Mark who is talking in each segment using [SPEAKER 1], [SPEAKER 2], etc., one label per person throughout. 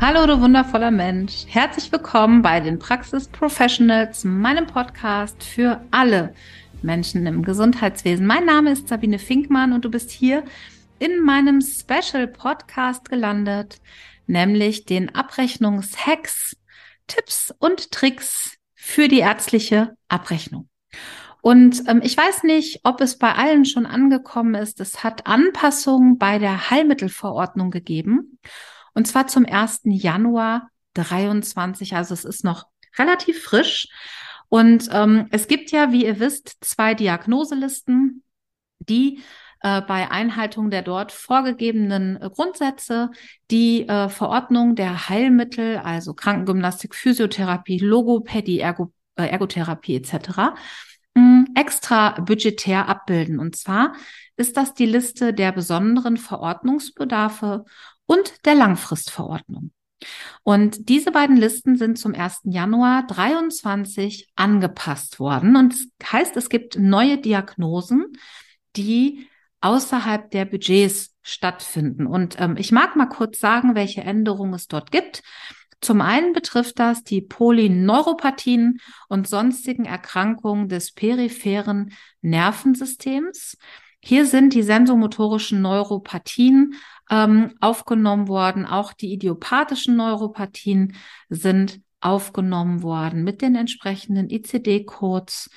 [SPEAKER 1] Hallo, du wundervoller Mensch. Herzlich willkommen bei den Praxis Professionals, meinem Podcast für alle Menschen im Gesundheitswesen. Mein Name ist Sabine Finkmann und du bist hier in meinem Special Podcast gelandet, nämlich den Abrechnungshacks, Tipps und Tricks für die ärztliche Abrechnung. Und ähm, ich weiß nicht, ob es bei allen schon angekommen ist. Es hat Anpassungen bei der Heilmittelverordnung gegeben. Und zwar zum 1. Januar 23. Also es ist noch relativ frisch. Und ähm, es gibt ja, wie ihr wisst, zwei Diagnoselisten, die äh, bei Einhaltung der dort vorgegebenen äh, Grundsätze die äh, Verordnung der Heilmittel, also Krankengymnastik, Physiotherapie, Logopädie, Ergo, äh, Ergotherapie etc., mh, extra budgetär abbilden. Und zwar ist das die Liste der besonderen Verordnungsbedarfe und der Langfristverordnung. Und diese beiden Listen sind zum 1. Januar 23 angepasst worden. Und das heißt, es gibt neue Diagnosen, die außerhalb der Budgets stattfinden. Und ähm, ich mag mal kurz sagen, welche Änderungen es dort gibt. Zum einen betrifft das die Polyneuropathien und sonstigen Erkrankungen des peripheren Nervensystems. Hier sind die sensomotorischen Neuropathien ähm, aufgenommen worden. Auch die idiopathischen Neuropathien sind aufgenommen worden mit den entsprechenden ICD-Codes.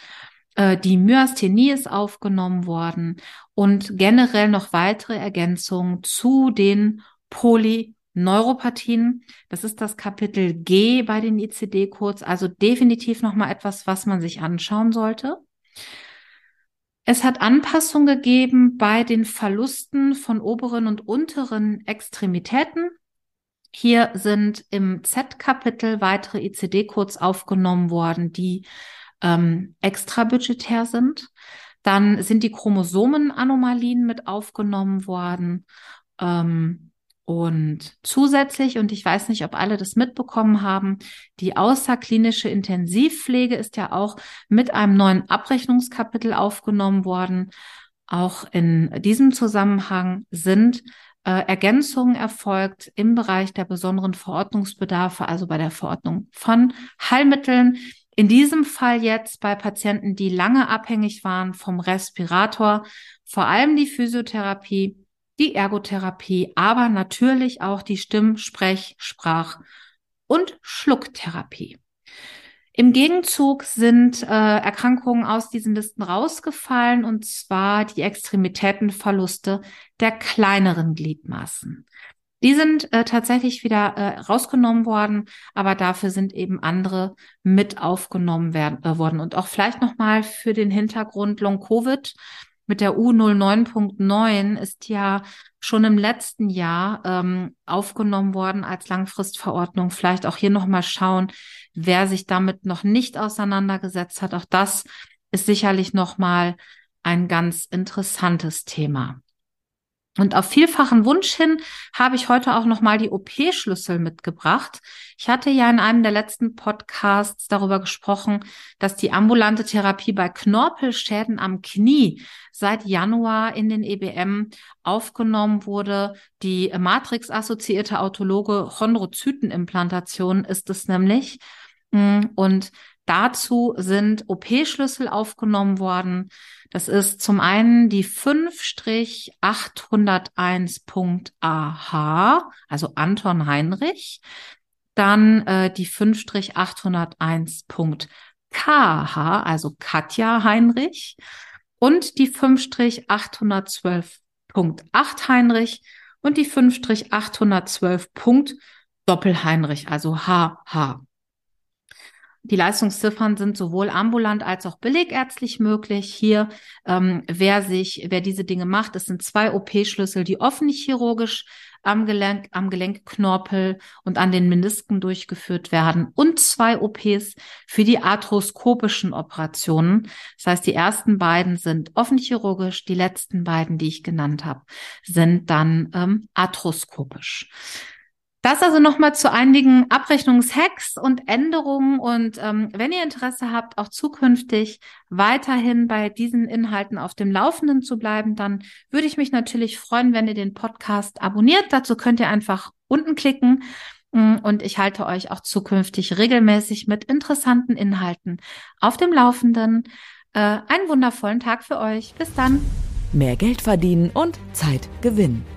[SPEAKER 1] Äh, die Myasthenie ist aufgenommen worden und generell noch weitere Ergänzungen zu den Polyneuropathien. Das ist das Kapitel G bei den ICD-Codes, also definitiv nochmal etwas, was man sich anschauen sollte. Es hat Anpassungen gegeben bei den Verlusten von oberen und unteren Extremitäten. Hier sind im Z-Kapitel weitere ICD-Codes aufgenommen worden, die ähm, extrabudgetär sind. Dann sind die Chromosomenanomalien mit aufgenommen worden. Ähm, und zusätzlich, und ich weiß nicht, ob alle das mitbekommen haben, die außerklinische Intensivpflege ist ja auch mit einem neuen Abrechnungskapitel aufgenommen worden. Auch in diesem Zusammenhang sind äh, Ergänzungen erfolgt im Bereich der besonderen Verordnungsbedarfe, also bei der Verordnung von Heilmitteln, in diesem Fall jetzt bei Patienten, die lange abhängig waren vom Respirator, vor allem die Physiotherapie, die Ergotherapie, aber natürlich auch die Stimm-, Sprech-, Sprach- und Schlucktherapie. Im Gegenzug sind äh, Erkrankungen aus diesen Listen rausgefallen, und zwar die Extremitätenverluste der kleineren Gliedmaßen. Die sind äh, tatsächlich wieder äh, rausgenommen worden, aber dafür sind eben andere mit aufgenommen werden, äh, worden. Und auch vielleicht nochmal für den Hintergrund Long Covid mit der U09.9 ist ja schon im letzten Jahr ähm, aufgenommen worden als Langfristverordnung. Vielleicht auch hier nochmal schauen, wer sich damit noch nicht auseinandergesetzt hat. Auch das ist sicherlich nochmal ein ganz interessantes Thema. Und auf vielfachen Wunsch hin habe ich heute auch nochmal die OP-Schlüssel mitgebracht. Ich hatte ja in einem der letzten Podcasts darüber gesprochen, dass die ambulante Therapie bei Knorpelschäden am Knie seit Januar in den EBM aufgenommen wurde. Die Matrix-assoziierte autologe Chondrozytenimplantation ist es nämlich. Und dazu sind OP-Schlüssel aufgenommen worden. Das ist zum einen die 5-801.AH, also Anton Heinrich, dann äh, die 5-801.KH, also Katja Heinrich und die 5-812.8 Heinrich und die 5-812. Doppelheinrich, also HH. Die Leistungsziffern sind sowohl ambulant als auch belegärztlich möglich. Hier, ähm, wer sich, wer diese Dinge macht, es sind zwei OP-Schlüssel, die offen chirurgisch am Gelenk, am Gelenkknorpel und an den Menisken durchgeführt werden und zwei OPs für die arthroskopischen Operationen. Das heißt, die ersten beiden sind offen chirurgisch, die letzten beiden, die ich genannt habe, sind dann ähm, arthroskopisch. Das also nochmal zu einigen Abrechnungshacks und Änderungen. Und ähm, wenn ihr Interesse habt, auch zukünftig weiterhin bei diesen Inhalten auf dem Laufenden zu bleiben, dann würde ich mich natürlich freuen, wenn ihr den Podcast abonniert. Dazu könnt ihr einfach unten klicken. Mm, und ich halte euch auch zukünftig regelmäßig mit interessanten Inhalten auf dem Laufenden. Äh, einen wundervollen Tag für euch. Bis dann.
[SPEAKER 2] Mehr Geld verdienen und Zeit gewinnen.